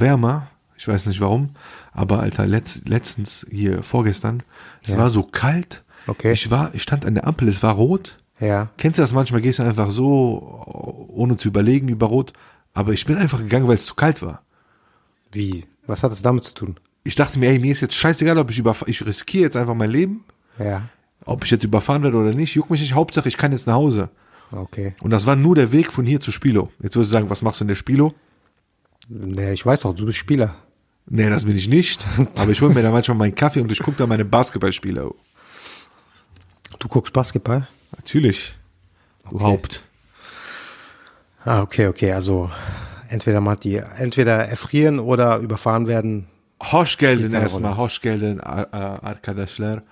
Wärmer. Ich weiß nicht warum, aber Alter, letzt, letztens hier vorgestern, es Ja. war so kalt. Okay. Ich war, ich stand an der Ampel, es war rot. Ja. Kennst du das manchmal? Gehst du einfach so, ohne zu überlegen, über rot. Aber ich bin einfach gegangen, weil es zu kalt war. Wie? Was hat es damit zu tun? Ich dachte mir, ey, mir ist jetzt scheißegal, ob ich überfahre, ich riskiere jetzt einfach mein Leben. Ja. Ob ich jetzt überfahren werde oder nicht, juckt mich nicht. Hauptsache, ich kann jetzt nach Hause. Okay. Und das war nur der Weg von hier zu Spilo. Jetzt würdest du sagen, was machst du in der Spilo? Nee, ich weiß doch, du bist Spieler. Nee, das bin ich nicht. Aber ich hole mir da manchmal meinen Kaffee und ich gucke da meine Basketballspiele. Du guckst Basketball? Natürlich. Du Haupt. Ah, okay, okay. Also entweder mal die, entweder erfrieren oder überfahren werden. Hoş geldin keine erstmal. Hoş geldin ar- ar- arkadaşlar.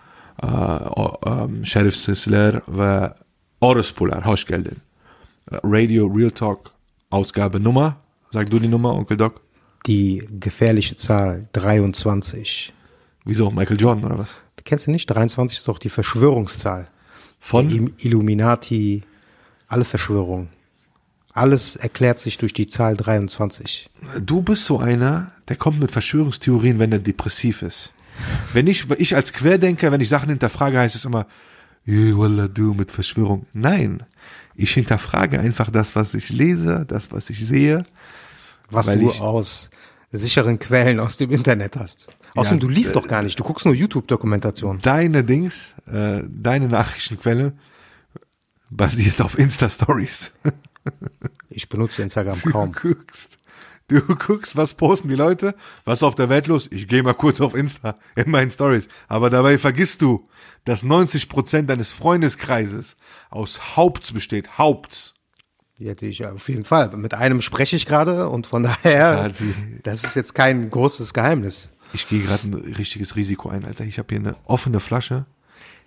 Ee, o- um, Şerifsizler ve Orospular. Hoş geldin. Radio Real Talk Ausgabe Nummer. Sag du die Nummer, Onkel Doc. Die gefährliche Zahl 23. Wieso? Michael Jordan oder was? Kennst du nicht? 23 ist doch die Verschwörungszahl. Von? Im- Illuminati, alle Verschwörungen. Alles erklärt sich durch die Zahl 23. Du bist so einer, der kommt mit Verschwörungstheorien, wenn er depressiv ist. Wenn ich, ich als Querdenker, wenn ich Sachen hinterfrage, heißt es immer, "Ja, Wallah, du mit Verschwörung. Nein, ich hinterfrage einfach das, was ich lese, das, was ich sehe. Was Weil du ich- aus sicheren Quellen aus dem Internet hast. Außerdem, du liest doch gar nicht, du guckst nur YouTube-Dokumentationen. Deine Dings, äh, deine Nachrichtenquelle basiert auf Insta-Stories. Ich benutze Instagram Du kaum. guckst, du guckst, was posten die Leute, was ist auf der Welt los? Ich gehe mal kurz auf Insta in meinen Stories. Aber dabei vergisst du, dass 90 Prozent deines Freundeskreises aus Haupts besteht. Haupts. Die hätte ich auf jeden Fall. Mit einem spreche ich gerade und von daher, Ja, die- das ist jetzt kein großes Geheimnis. Ich gehe gerade ein richtiges Risiko ein, Alter. Ich habe hier eine offene Flasche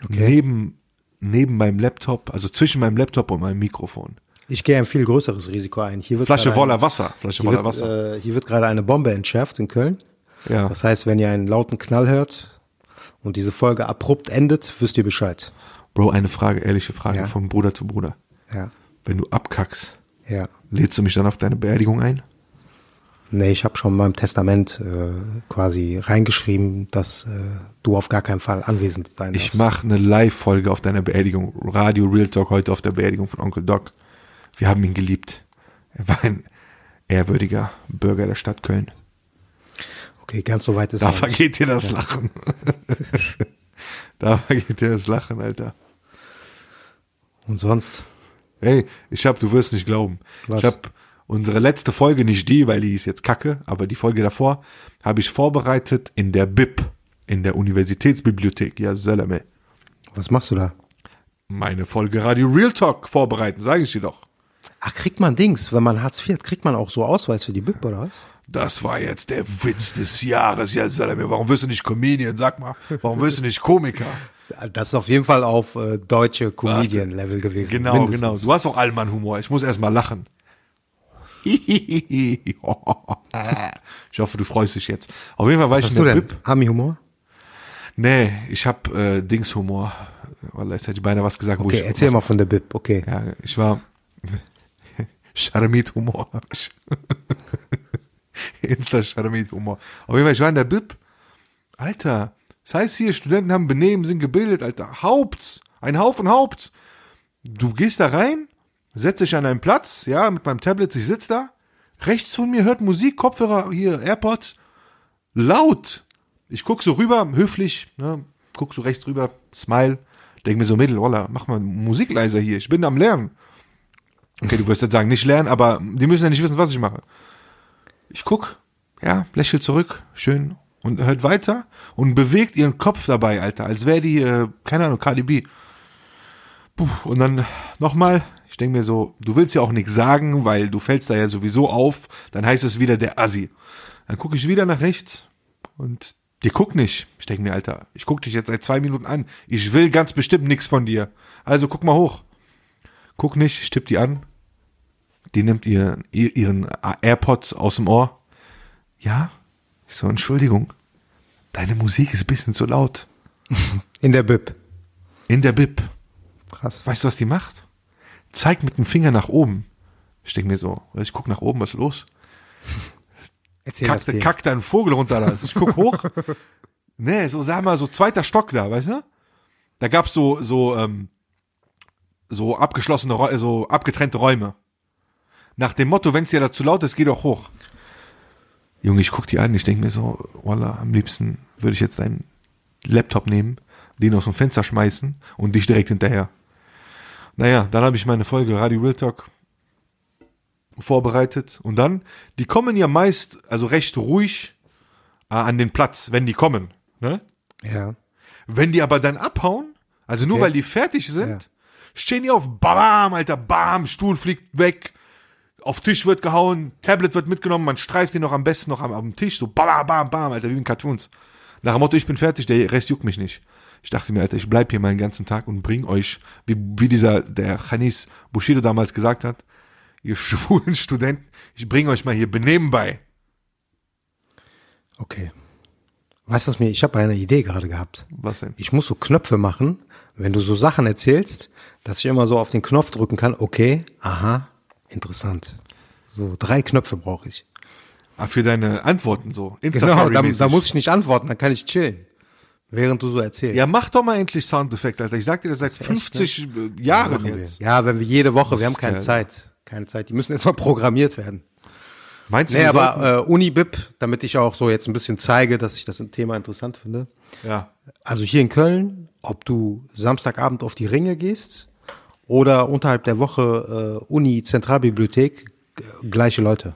Okay. neben neben meinem Laptop, also zwischen meinem Laptop und meinem Mikrofon. Ich gehe ein viel größeres Risiko ein. Hier wird Flasche voller Wasser. Flasche hier voller wird, Wasser. Äh, hier wird gerade eine Bombe entschärft in Köln. ja. Das heißt, wenn ihr einen lauten Knall hört und diese Folge abrupt endet, wisst ihr Bescheid. Bro, eine Frage, ehrliche Frage Ja. von Bruder zu Bruder. Ja, Wenn du abkackst, ja. lädst du mich dann auf deine Beerdigung ein? Nee, ich habe schon in meinem Testament äh, quasi reingeschrieben, dass äh, du auf gar keinen Fall anwesend sein Ich mache eine Live-Folge auf deiner Beerdigung. Radio Real Talk heute auf der Beerdigung von Onkel Doc. Wir haben ihn geliebt. Er war ein ehrwürdiger Bürger der Stadt Köln. Okay, ganz so weit ist Da vergeht dir das Lachen. da vergeht dir das Lachen, Alter. Und sonst? Hey, ich hab, du wirst nicht glauben. Was? Ich hab unsere letzte Folge, nicht die, weil die ist jetzt kacke, aber die Folge davor, habe ich vorbereitet in der BIP, in der Universitätsbibliothek. Ja, Salame. Was machst du da? Meine Folge Radio Real Talk vorbereiten, sage ich dir doch. Ach, kriegt man Dings, wenn man Hartz IV hat, kriegt man auch so Ausweis für die BIP oder was? Das war jetzt der Witz des Jahres, ja, Salame. Warum wirst du nicht Comedian? Sag mal, warum wirst du nicht Komiker? Das ist auf jeden Fall auf äh, deutsche Comedian-Level gewesen. Genau, mindestens. genau. Du hast auch Allmann-Humor. Ich muss erst mal lachen. Ich hoffe, du freust dich jetzt. Auf jeden Fall war Was ich hast in du der? BIP. Ami-Humor? Nee, ich hab äh, Dingshumor. Wallah, jetzt hätte ich beinahe was gesagt, wo Okay, ich. erzähl was, mal von der BIP, okay. Ja, ich war. Charmit-Humor. Insta-Charmit-Humor. Auf jeden Fall, ich war in der BIP. Alter, das heißt hier, Studenten haben Benehmen, sind gebildet, Alter. Haupts. Ein Haufen Haupts. Du gehst da rein, setzt dich an einen Platz, ja, mit meinem Tablet, ich sitz da. Rechts von mir hört Musik, Kopfhörer, hier, AirPods. Laut. Ich guck so rüber, höflich, ne, guck so rechts rüber, smile, denk mir so, Mädel, Roller, mach mal Musik leiser hier, ich bin am Lernen. Okay, du wirst jetzt sagen, nicht lernen, aber die müssen ja nicht wissen, was ich mache. Ich guck, ja, lächel zurück, schön, und hört weiter und bewegt ihren Kopf dabei, Alter, als wäre die, äh, keine Ahnung, KDB. Puh, und dann nochmal, ich denke mir so, du willst ja auch nichts sagen, weil du fällst da ja sowieso auf, dann heißt es wieder der Assi. Dann gucke ich wieder nach rechts und die guckt nicht. Ich denke mir, Alter, ich guck dich jetzt seit zwei Minuten an. Ich will ganz bestimmt nichts von dir. Also guck mal hoch. Guck nicht, ich tipp die an. Die nimmt ihr, ihren AirPod aus dem Ohr. Ja? Ich so, Entschuldigung. Deine Musik ist ein bisschen zu laut. In der Bib. In der Bib. Krass. Weißt du, was die macht? Zeigt mit dem Finger nach oben. Ich denke mir so, ich guck nach oben, was ist los? Erzähl das Kackt, dir. kackt da ein Vogel runter da. Ich guck hoch. nee, so sag mal, so zweiter Stock da, weißt du? Da gab's so, so, ähm, so abgeschlossene, so abgetrennte Räume. Nach dem Motto, wenn's dir da zu laut ist, geh doch hoch. Junge, ich guck die an, ich denk mir so, voila, am liebsten würde ich jetzt deinen Laptop nehmen, den aus dem Fenster schmeißen und dich direkt hinterher. Naja, dann habe ich meine Folge Radio Real Talk vorbereitet und dann, die kommen ja meist, also recht ruhig äh, an den Platz, wenn die kommen. Ne? Ja. Wenn die aber dann abhauen, also nur Okay. weil die fertig sind, Ja. stehen die auf, bam, Alter, bam, Stuhl fliegt weg, auf Tisch wird gehauen, Tablet wird mitgenommen, man streift den noch am besten noch am, am Tisch, so bam, bam, bam, Alter, wie in Cartoons. Nach dem Motto, ich bin fertig, der Rest juckt mich nicht. Ich dachte mir, Alter, ich bleib hier meinen ganzen Tag und bring euch, wie, wie dieser, der Chanis Bushido damals gesagt hat, ihr schwulen Studenten, ich bring euch mal hier Benehmen bei. Okay. Weißt du was mir, ich habe eine Idee gerade gehabt. Was denn? Ich muss so Knöpfe machen, wenn du so Sachen erzählst, dass ich immer so auf den Knopf drücken kann, okay, aha, interessant. So drei Knöpfe brauche ich. Ah, für deine Antworten so. Genau, da, da muss ich nicht antworten, dann kann ich chillen, während du so erzählst. Ja, mach doch mal endlich Soundeffekte, Alter. Ich sag dir das seit echt, 50 Jahren Machen wir. jetzt. Ja, wenn wir jede Woche, wir haben keine Mistkerl. Zeit. Keine Zeit. Die müssen jetzt mal programmiert werden. Meinst du, Nee, aber äh, Unibib, damit ich auch so jetzt ein bisschen zeige, dass ich das Thema interessant finde. ja. Also hier in Köln, ob du Samstagabend auf die Ringe gehst oder unterhalb der Woche äh, Uni Zentralbibliothek, äh, gleiche Leute.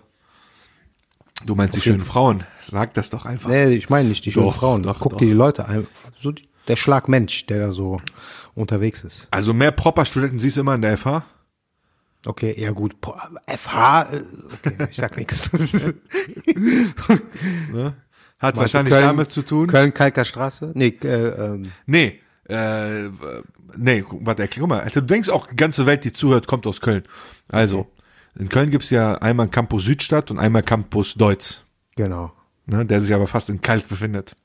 Du meinst die schönen Frauen. Sag das doch einfach. Nee, ich meine nicht die schönen Doch, Frauen. doch, Guck doch. dir die Leute ein. So die, der Schlagmensch, der da so unterwegs ist. Also mehr Proper-Studenten siehst du immer in der FH? Okay, ja gut. FH, äh, okay, ich sag nichts. Hat wahrscheinlich damit zu tun. Köln-Kalker Straße? Nee, äh, ähm, Nee, äh, nee, warte, erklär mal. Alter, du denkst auch, die ganze Welt, die zuhört, kommt aus Köln. Also, in Köln gibt's ja einmal Campus Südstadt und einmal Campus Deutz, genau. ne, der sich aber fast in Kalk befindet.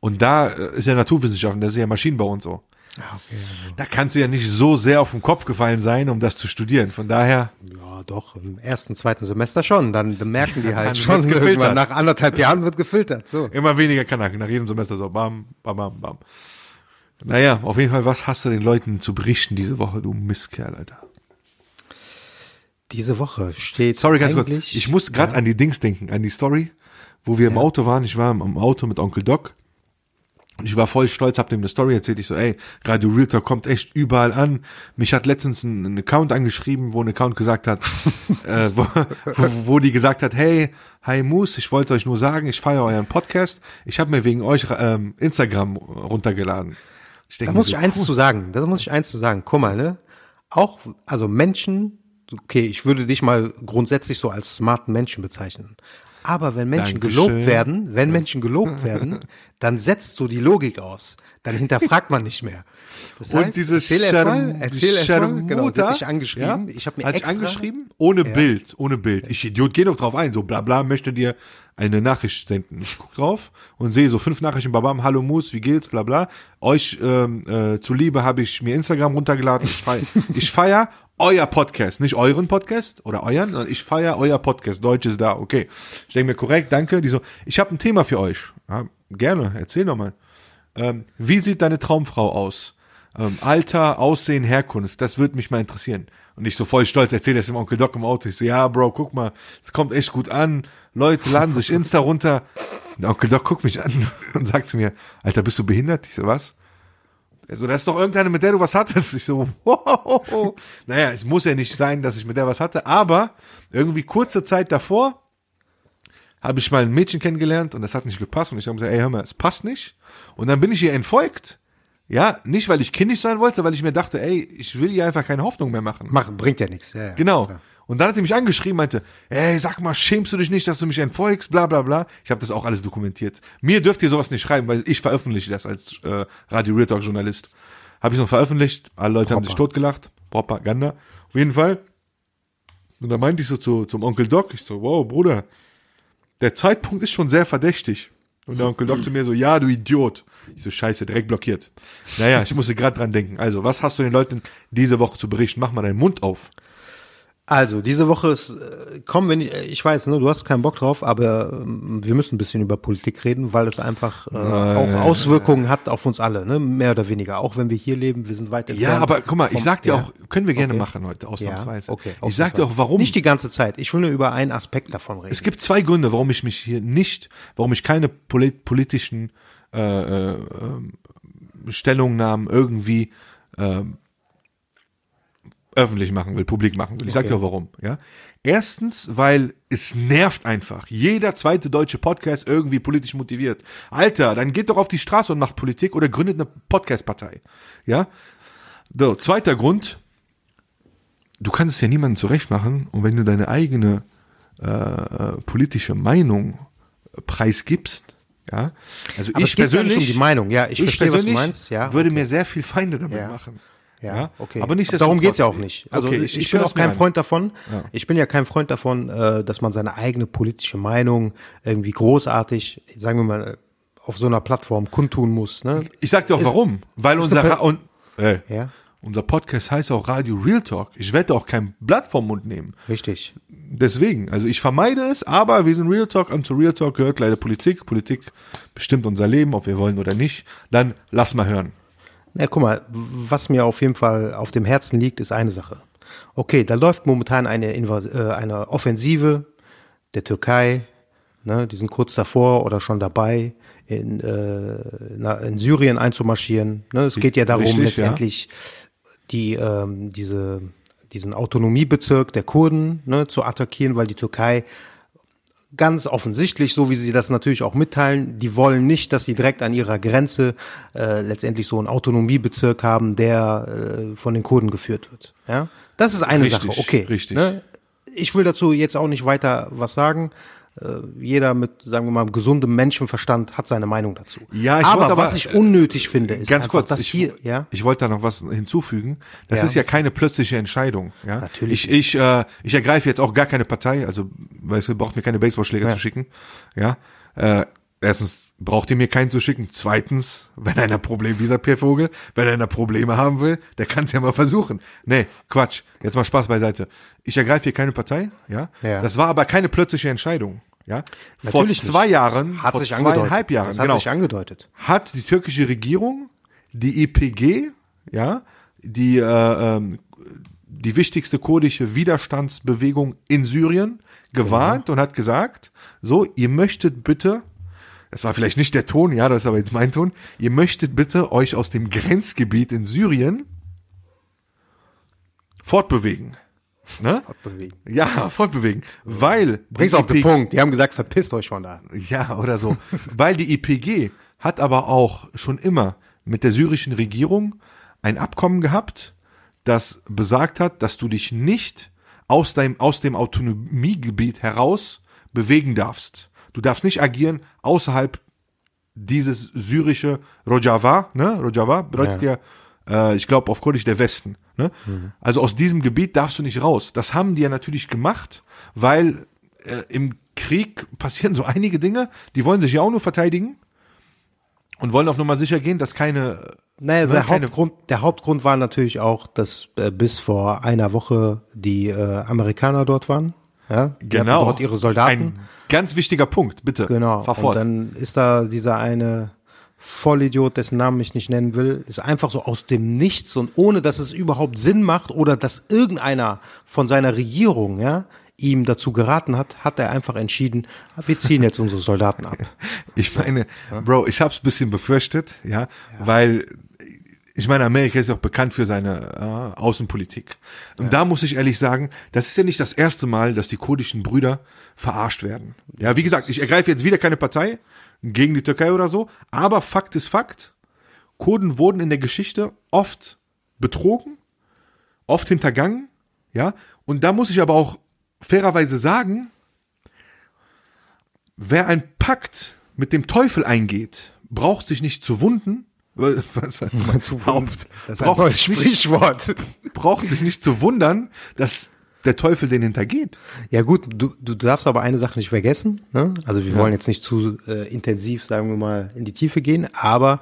Und da äh, ist ja Naturwissenschaften, das ist ja Maschinenbau und so. Ja, okay. Da kannst du ja nicht so sehr auf den Kopf gefallen sein, um das zu studieren. Von daher, Ja, doch, im ersten, zweiten Semester schon. Dann merken die halt schon, gefiltert. nach anderthalb Jahren wird gefiltert. So. immer weniger Kanaken, nach jedem Semester so bam, bam, bam, bam. Naja, auf jeden Fall, was hast du den Leuten zu berichten diese Woche, du Mistkerl, Alter? Diese Woche steht Sorry, ganz kurz. Ich muss gerade an die Dings denken, an die Story, wo wir im Auto waren. Ich war im, Auto mit Onkel Doc. Und ich war voll stolz, hab dem eine Story erzählt. Ich so, ey, Radio Real Talk kommt echt überall an. Mich hat letztens ein, ein Account angeschrieben, wo ein Account gesagt hat, äh, wo, wo, wo die gesagt hat, hey, hi Moose, ich wollte euch nur sagen, ich feiere euren Podcast. Ich habe mir wegen euch ähm, Instagram runtergeladen. Ich Da muss so, ich eins cool. zu sagen. Das muss ich eins zu sagen. Guck mal, ne? Auch, also Menschen, okay, ich würde dich mal grundsätzlich so als smarten Menschen bezeichnen. Aber wenn Menschen Dankeschön. gelobt werden, wenn Menschen gelobt werden, dann setzt so die Logik aus. Dann hinterfragt man nicht mehr. Das Und diese erzähl erst mal, Scherm- erzähl erst mal, genau, hat dich angeschrieben. ja, Ich habe mir hat extra, angeschrieben, ohne Bild, ohne Bild. Ich Idiot, geh doch drauf ein, so bla bla, möchte dir eine Nachricht senden. Ich guck drauf und sehe so fünf Nachrichten, babam, hallo Mus, wie geht's, bla bla. Euch ähm, äh, zuliebe habe ich mir Instagram runtergeladen. Ich feier, ich feier euer Podcast, nicht euren Podcast oder euren, sondern ich feier euer Podcast. Deutsch ist da, okay. Ich denke mir, korrekt, danke. Die so, ich habe ein Thema für euch. Ja, gerne, erzähl doch mal. Ähm, wie sieht deine Traumfrau aus? Ähm, Alter, Aussehen, Herkunft, das würde mich mal interessieren. Und ich so voll stolz erzähle das dem Onkel Doc im Auto. Ich so, ja, Bro, guck mal, es kommt echt gut an. Leute laden sich Insta runter. Der Onkel Doc guckt mich an und sagt zu mir, Alter, bist du behindert? Ich so, was? Er so, das ist doch irgendeine, mit der du was hattest. Ich so, wow. Naja, es muss ja nicht sein, dass ich mit der was hatte, aber irgendwie kurze Zeit davor habe ich mal ein Mädchen kennengelernt und das hat nicht gepasst und ich habe gesagt, ey, hör mal, es passt nicht. Und dann bin ich ihr entfolgt. Ja, nicht weil ich kindisch sein wollte, weil ich mir dachte, ey, ich will ihr einfach keine Hoffnung mehr machen. Machen, bringt ja nichts. Ja, ja, Genau. klar. Und dann hat er mich angeschrieben, meinte, ey, sag mal, schämst du dich nicht, dass du mich entfolgst, bla bla bla. Ich habe das auch alles dokumentiert. Mir dürft ihr sowas nicht schreiben, weil ich veröffentliche das als äh, Radio Real Talk Journalist. Habe ich noch veröffentlicht, alle Leute haben sich Proper. totgelacht. Propaganda. Auf jeden Fall. Und da meinte ich so zu, zum Onkel Doc, ich so, wow, Bruder, der Zeitpunkt ist schon sehr verdächtig. Und der Onkel Doc zu mir so, ja, du Idiot. Ich so, scheiße, direkt blockiert. Naja, ich musste gerade dran denken. Also, was hast du den Leuten diese Woche zu berichten? Mach mal deinen Mund auf. Also, diese Woche ist, äh, komm, wenn ich, äh, ich weiß, ne, du hast keinen Bock drauf, aber ähm, wir müssen ein bisschen über Politik reden, weil es einfach äh, auch Auswirkungen hat auf uns alle, ne, mehr oder weniger. Auch wenn wir hier leben, wir sind weit entfernt. Ja, aber guck mal, ich sag dir ja. auch, können wir gerne Okay. machen heute, ausnahmsweise. Ja, okay. ich sag dir auch, warum. Nicht die ganze Zeit. Ich will nur über einen Aspekt davon reden. es gibt zwei Gründe, warum ich mich hier nicht, warum ich keine polit politischen äh, äh, ähm, Stellungnahmen irgendwie ähm, öffentlich machen will, publik machen will. Ich sag Okay. dir auch warum. Ja, erstens, weil es nervt einfach. Jeder zweite deutsche Podcast irgendwie politisch motiviert. Alter, dann geht doch auf die Straße und macht Politik oder gründet eine Podcast-Partei. Ja. So, zweiter Grund. Du kannst es ja niemandem zurecht machen und wenn du deine eigene äh, politische Meinung preisgibst, ja, also Aber ich es geht ja nicht persönlich um die Meinung. Ja, ich verstehe, was du persönlich meinst. Ja, würde mir sehr viel Feinde damit Ja. machen. Ja, okay. Aber nicht Darum geht's ja auch nicht. Also okay, ich, ich, bin hör's auch kein. Freund davon. Ja. Ich bin ja kein Freund davon, äh, dass man seine eigene politische Meinung irgendwie großartig, sagen wir mal, auf so einer Plattform kundtun muss. Ne? Ich sag dir auch Ist- warum. Weil unser, und, äh, Ja, unser Podcast heißt auch Radio Real Talk. Ich werde auch kein Blatt vom Mund nehmen. richtig. Deswegen, also ich vermeide es, aber wir sind Real Talk und zu Real Talk gehört leider Politik. Politik bestimmt unser Leben, ob wir wollen oder nicht. Dann lass mal hören. Na, guck mal, was mir auf jeden Fall auf dem Herzen liegt, ist eine Sache. Okay, da läuft momentan eine, Invas äh, eine Offensive der Türkei. Ne, die sind kurz davor oder schon dabei, in, äh, in Syrien einzumarschieren. Ne, es geht ja darum, Richtig, ja. letztendlich die, ähm, diese, diesen Autonomiebezirk der Kurden ne, zu attackieren, weil die Türkei ganz offensichtlich, so wie sie das natürlich auch mitteilen, die wollen nicht, dass sie direkt an ihrer Grenze äh, letztendlich so einen Autonomiebezirk haben, der äh, von den Kurden geführt wird. Ja, das ist eine Richtig, Sache. Okay, richtig. Ne? Ich will dazu jetzt auch nicht weiter was sagen. Äh, jeder mit, sagen wir mal, gesundem Menschenverstand hat seine Meinung dazu. Ja, ich aber, wollte aber, was ich unnötig finde, ist Ganz einfach, kurz, dass ich, hier, ja, ich wollte da noch was hinzufügen. Das Ja. ist ja keine plötzliche Entscheidung. Ja? Natürlich Ich, ich, äh, ich ergreife jetzt auch gar keine Partei, also weißt du, braucht mir keine Baseballschläger Ja. zu schicken. Ja. Äh, erstens braucht ihr mir keinen zu schicken. Zweitens, wenn einer Problem, wie sagt Pierre Vogel, wenn einer Probleme haben will, der kann es ja mal versuchen. Nee, Quatsch. Jetzt mal Spaß beiseite. Ich ergreife hier keine Partei, ja. Ja. Das war aber keine plötzliche Entscheidung. Ja, vor Natürlich zwei nicht. Jahren, hat vor sich zweieinhalb angedeutet. Jahren, Das hat genau, sich angedeutet. hat die türkische Regierung die EPG, ja, die äh, ähm, die wichtigste kurdische Widerstandsbewegung in Syrien gewarnt und hat gesagt, so, ihr möchtet bitte, das war vielleicht nicht der Ton, ja, das ist aber jetzt mein Ton, ihr möchtet bitte euch aus dem Grenzgebiet in Syrien fortbewegen. Ne? Bewegen. Ja, fortbewegen. Weil Bring's auf den Punkt. Die haben gesagt, verpisst euch von da. ja, oder so. Weil die IPG hat aber auch schon immer mit der syrischen Regierung ein Abkommen gehabt, das besagt hat, dass du dich nicht aus deinem, aus dem Autonomiegebiet heraus bewegen darfst. Du darfst nicht agieren außerhalb dieses syrische Rojava, ne? Rojava bedeutet ja, äh, ich glaube auf Kurdisch der Westen, ne? Also aus diesem Gebiet darfst du nicht raus. Das haben die ja natürlich gemacht, weil äh, im Krieg passieren so einige Dinge, die wollen sich ja auch nur verteidigen und wollen auf Nummer sicher gehen, dass keine Naja, ne, der, keine- Hauptgrund, der Hauptgrund war natürlich auch, dass äh, bis vor einer Woche die äh, Amerikaner dort waren. Ja, die genau dort ihre Soldaten. Ein ganz wichtiger Punkt, bitte. Genau. Fahr Und fort. dann ist da dieser eine Vollidiot, dessen Namen ich nicht nennen will, ist einfach so aus dem Nichts und ohne, dass es überhaupt Sinn macht oder dass irgendeiner von seiner Regierung, ja, ihm dazu geraten hat, hat er einfach entschieden, wir ziehen jetzt unsere Soldaten ab. Ich meine, Bro, ich hab's ein bisschen befürchtet, ja, weil ich meine, Amerika ist ja auch bekannt für seine äh, Außenpolitik. Und da muss ich ehrlich sagen, das ist ja nicht das erste Mal, dass die kurdischen Brüder verarscht werden. Ja, wie gesagt, ich ergreife jetzt wieder keine Partei gegen die Türkei oder so, aber Fakt ist Fakt. Kurden wurden in der Geschichte oft betrogen, oft hintergangen, ja. Und da muss ich aber auch fairerweise sagen, wer ein Pakt mit dem Teufel eingeht, braucht sich nicht zu wunden. Was, Zu Haupt, Das ist ein braucht, neues sich nicht, Sprichwort. braucht sich nicht zu wundern, dass der Teufel den hintergeht. Ja gut, du, du darfst aber eine Sache nicht vergessen. Ne? Also wir wollen jetzt nicht zu äh, intensiv, sagen wir mal, in die Tiefe gehen, aber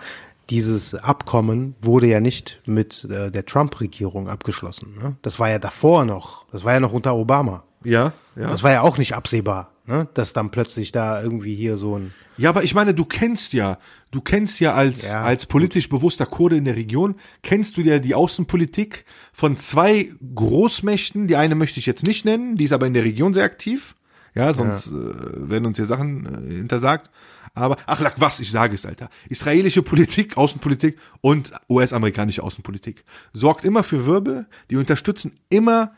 dieses Abkommen wurde ja nicht mit äh, der Trump-Regierung abgeschlossen. Ne? Das war ja davor noch. Das war ja noch unter Obama. Ja, ja. Das war ja auch nicht absehbar, ne? dass dann plötzlich da irgendwie hier so ein Ja, aber ich meine, du kennst ja, du kennst ja als, Ja, als politisch bewusster Kurde in der Region, kennst du ja die Außenpolitik von zwei Großmächten. Die eine möchte ich jetzt nicht nennen, die ist aber in der Region sehr aktiv. Ja, sonst Äh, werden uns hier Sachen äh, hintersagt. Aber, ach, lack, was, ich sage es, Alter. Israelische Politik, Außenpolitik und US-amerikanische Außenpolitik sorgt immer für Wirbel. Die unterstützen immer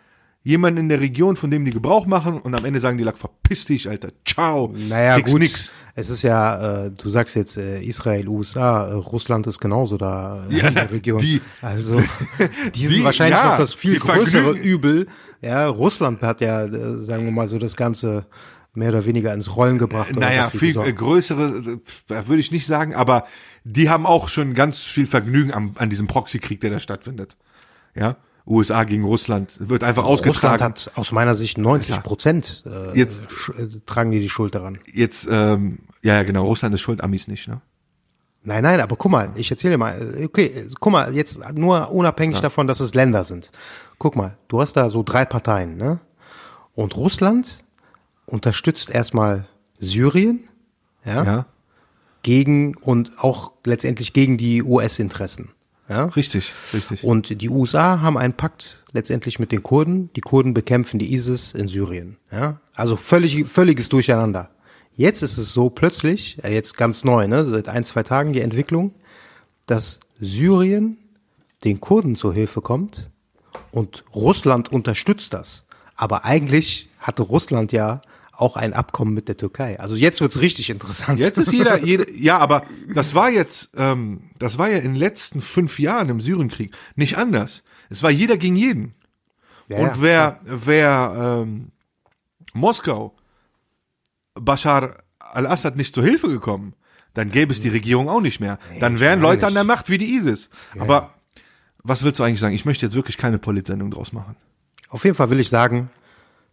jemanden in der Region, von dem die Gebrauch machen und am Ende sagen die, lack, verpiss dich, Alter. Ciao. Naja, Kriegst gut. nix. Es ist ja, äh, du sagst jetzt äh, Israel, USA, äh, Russland ist genauso da äh, Ja, in der Region. die- also die sind die- wahrscheinlich ja, noch das viel größere Vergnügen- Übel. Ja, Russland hat ja, äh, sagen wir mal so, das Ganze mehr oder weniger ins Rollen gebracht. Naja, viel gesorgt. äh, größere, äh, würde ich nicht sagen, aber die haben auch schon ganz viel Vergnügen am, an diesem Proxykrieg, der da stattfindet. Ja, USA gegen Russland wird einfach Russland ausgetragen. hat aus meiner Sicht 90 Prozent äh, Jetzt- äh, tragen die die Schuld daran. Jetzt, ähm, ja, ja, genau, Russland ist schuld, Amis nicht, ne? Nein, nein, aber guck mal, ich erzähle dir mal, äh, okay, guck mal, jetzt nur unabhängig davon, dass es Länder sind. Guck mal, du hast da so drei Parteien, ne? Und Russland unterstützt erstmal Syrien, ja, Ja, gegen und auch letztendlich gegen die US-Interessen. Ja? richtig, richtig. Und die USA haben einen Pakt letztendlich mit den Kurden. Die Kurden bekämpfen die ISIS in Syrien. Ja? Also völlig, völliges Durcheinander. Jetzt ist es so plötzlich, äh, jetzt ganz neu, ne, seit ein, zwei Tagen die Entwicklung, dass Syrien den Kurden zur Hilfe kommt und Russland unterstützt das. Aber eigentlich hatte Russland ja auch ein Abkommen mit der Türkei. Also jetzt wird's richtig interessant. Jetzt ist jeder, jeder, ja, aber das war jetzt, ähm, das war ja in den letzten fünf Jahren im Syrienkrieg nicht anders. Es war jeder gegen jeden. Ja, Und ja, wer, wer ähm, Moskau Bashar al-Assad nicht zur Hilfe gekommen, dann gäbe es die Regierung auch nicht mehr. Dann wären Leute an der Macht wie die ISIS. Aber was willst du eigentlich sagen? Ich möchte jetzt wirklich keine Politsendung draus machen. Auf jeden Fall will ich sagen,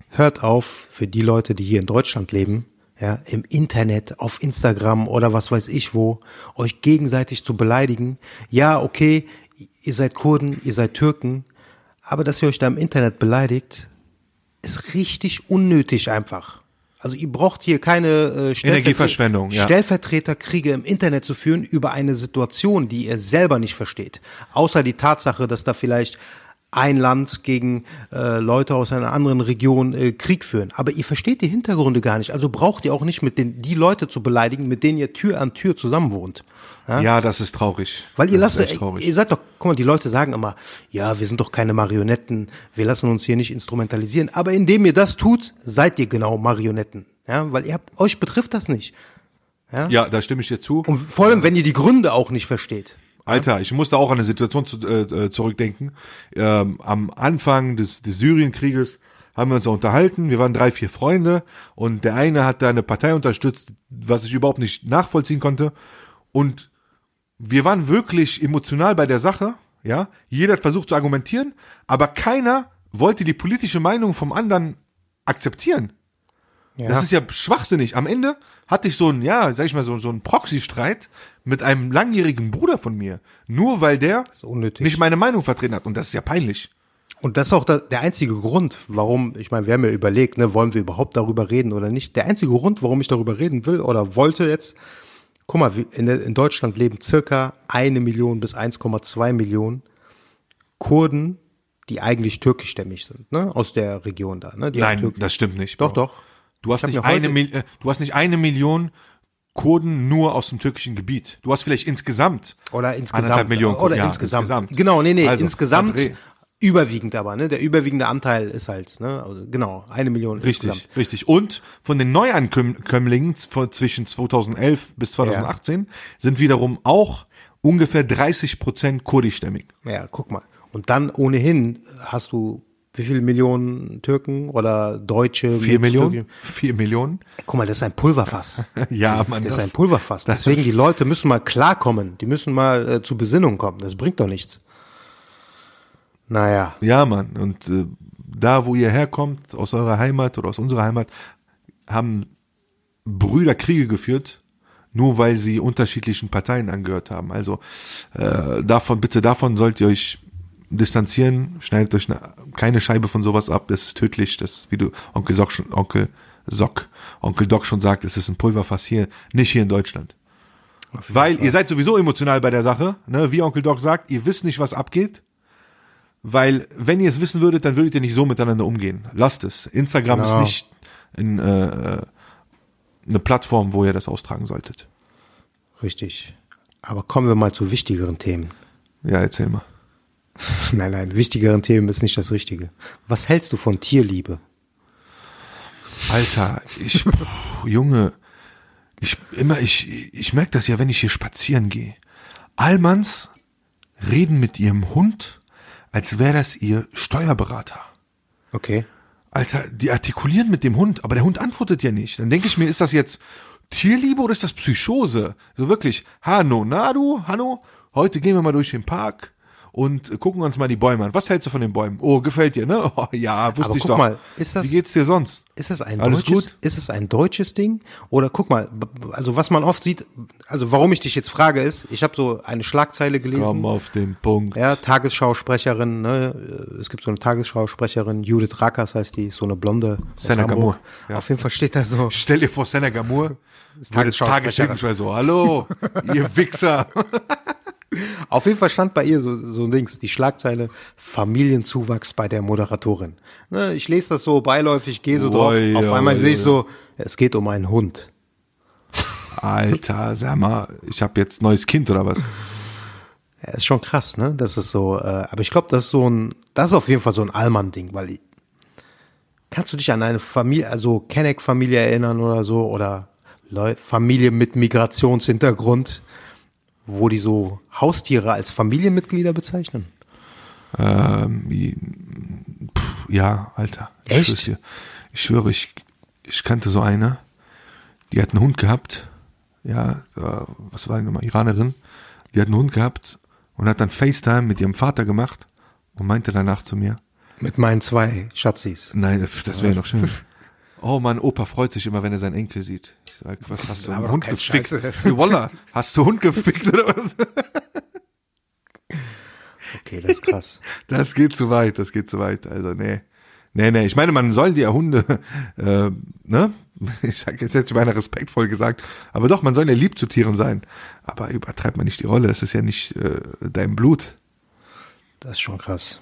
hört auf, für die Leute, die hier in Deutschland leben, ja, im Internet, auf Instagram oder was weiß ich wo, euch gegenseitig zu beleidigen. Ja, okay, ihr seid Kurden, ihr seid Türken, aber dass ihr euch da im Internet beleidigt, ist richtig unnötig einfach. Also ihr braucht hier keine äh, Stellvertre- Energieverschwendung, ja. Stellvertreterkriege im Internet zu führen über eine Situation, die ihr selber nicht versteht. Außer die Tatsache, dass da vielleicht ein Land gegen äh, Leute aus einer anderen Region äh, Krieg führen. Aber ihr versteht die Hintergründe gar nicht. Also braucht ihr auch nicht mit den die Leute zu beleidigen, mit denen ihr Tür an Tür zusammen wohnt. Ja, das ist traurig. Weil ihr das lasst, traurig. ihr seid doch, guck mal, die Leute sagen immer, ja, wir sind doch keine Marionetten, wir lassen uns hier nicht instrumentalisieren. Aber indem ihr das tut, seid ihr genau Marionetten. Ja, weil ihr habt, euch betrifft das nicht. ja, da stimme ich dir zu. Und vor allem, wenn ihr die Gründe auch nicht versteht. Alter, ich musste auch an eine Situation zu, äh, äh, zurückdenken. Ähm, am Anfang des, des Syrienkrieges haben wir uns da unterhalten. Wir waren drei, vier Freunde und der eine hat da eine Partei unterstützt, was ich überhaupt nicht nachvollziehen konnte. Und wir waren wirklich emotional bei der Sache. Ja, jeder hat versucht zu argumentieren, aber keiner wollte die politische Meinung vom anderen akzeptieren. Ja. Das ist ja schwachsinnig. Am Ende hatte ich so ein, ja, sag ich mal, so, so einen Proxy-Streit mit einem langjährigen Bruder von mir. Nur weil der nicht meine Meinung vertreten hat. Und das ist ja peinlich. Und das ist auch der, einzige Grund, warum, ich meine, wir haben ja überlegt, ne, wollen wir überhaupt darüber reden oder nicht. Der einzige Grund, warum ich darüber reden will oder wollte jetzt, guck mal, in, Deutschland leben circa eine Million bis 1,2 Millionen Kurden, die eigentlich türkischstämmig sind, ne, aus der Region da, ne, die Nein, das stimmt nicht. Doch, Bro. doch. Du hast, nicht eine, äh, du hast nicht eine Million Kurden nur aus dem türkischen Gebiet. Du hast vielleicht insgesamt Oder insgesamt. Anderthalb Millionen, Oder ja, insgesamt. insgesamt. Genau, nee, nee, Also, insgesamt André. überwiegend aber, ne? Der überwiegende Anteil ist halt, ne? Also, genau, eine Million Richtig, insgesamt. richtig. Und von den Neuankömmlingen zwischen 2011 bis 2018 sind wiederum auch ungefähr 30 Prozent kurdischstämmig. Ja, guck mal. Und dann ohnehin hast du wie viele Millionen Türken oder Deutsche? Vier Millionen? Türken- Vier Millionen? Guck mal, das ist ein Pulverfass. Ja, Mann. Das ist ein Pulverfass. das Deswegen, die Leute müssen mal klarkommen. Die müssen mal äh, zu Besinnung kommen. Das bringt doch nichts. Naja. Ja, Mann. Und äh, da, wo ihr herkommt, aus eurer Heimat oder aus unserer Heimat, haben Brüder Kriege geführt, nur weil sie unterschiedlichen Parteien angehört haben. Also äh, davon, bitte davon sollt ihr euch distanzieren, schneidet euch ne, keine Scheibe von sowas ab, das ist tödlich, das, wie du Onkel Sock schon, Onkel Sock, Onkel Doc schon sagt, es ist ein Pulverfass hier, nicht hier in Deutschland. Weil ihr seid sowieso emotional bei der Sache, ne? wie Onkel Doc sagt, ihr wisst nicht, was abgeht. Weil, wenn ihr es wissen würdet, dann würdet ihr nicht so miteinander umgehen. Lasst es. Instagram Genau. ist nicht in, äh, eine Plattform, wo ihr das austragen solltet. Richtig. Aber kommen wir mal zu wichtigeren Themen. Ja, erzähl mal. Nein, nein, wichtigeren Themen ist nicht das Richtige. Was hältst du von Tierliebe? Alter, ich, puh, Junge, ich immer, ich, ich merke das ja, wenn ich hier spazieren gehe. Allmanns reden mit ihrem Hund, als wäre das ihr Steuerberater. Okay. Alter, die artikulieren mit dem Hund, aber der Hund antwortet ja nicht. Dann denke ich mir, ist das jetzt Tierliebe oder ist das Psychose? So wirklich, Hanno, na du, Hanno, heute gehen wir mal durch den Park und gucken uns mal die Bäume an. Was hältst du von den Bäumen? Oh, gefällt dir, ne? Oh, ja, wusste Aber ich guck doch. mal, ist das- Wie geht's dir sonst? Ist das ein Alles deutsches, gut? ist es ein deutsches Ding? Oder guck mal, also was man oft sieht, also warum ich dich jetzt frage ist, ich habe so eine Schlagzeile gelesen. Komm auf den Punkt. Ja, Tagesschausprecherin, ne? Es gibt so eine Tagesschausprecherin, Judith Rackers heißt die, so eine blonde. Senna. Gamur, ja. Auf jeden Fall steht da so. Stell dir vor, Senna Gamur, Tagesschausprecherin. Tagesschausprecher so, hallo, ihr Wichser. Auf jeden Fall stand bei ihr so, so ein Dings, die Schlagzeile Familienzuwachs bei der Moderatorin. Ne, ich lese das so beiläufig, gehe so drauf. Oi, Auf einmal oi, sehe ich so, es geht um einen Hund. Alter, sag mal, ich habe jetzt neues Kind oder was? Ja, ist schon krass, ne? Das ist so, äh, aber ich glaube, das ist so ein, das ist auf jeden Fall so ein Allmann-Ding, weil ich, kannst du dich an eine Familie, also Kenneck-Familie erinnern oder so, oder Familie mit Migrationshintergrund, wo die so Haustiere als Familienmitglieder bezeichnen? Ähm, pff, ja, Alter. Ich Echt? schwör's dir. Ich schwöre, ich, ich kannte so eine, die hat einen Hund gehabt. Ja, äh, was war die nochmal? Iranerin. Die hat einen Hund gehabt und hat dann FaceTime mit ihrem Vater gemacht und meinte danach zu mir, Mit meinen zwei Schatzis. nein, das wäre doch schön. Oh Mann, Opa freut sich immer, wenn er seinen Enkel sieht. Ich sag, was hast du, einen Hund gefickt? Wallah, hast du Hund gefickt oder was? Okay, das ist krass. Das geht zu weit, das geht zu weit. Also, nee. Nee, nee, ich meine, man soll die ja Hunde, äh, ne? Ich sag jetzt jetzt meine respektvoll gesagt, aber doch, man soll ja lieb zu Tieren sein. Aber übertreibt man nicht die Rolle, es ist ja nicht äh, dein Blut. Das ist schon krass.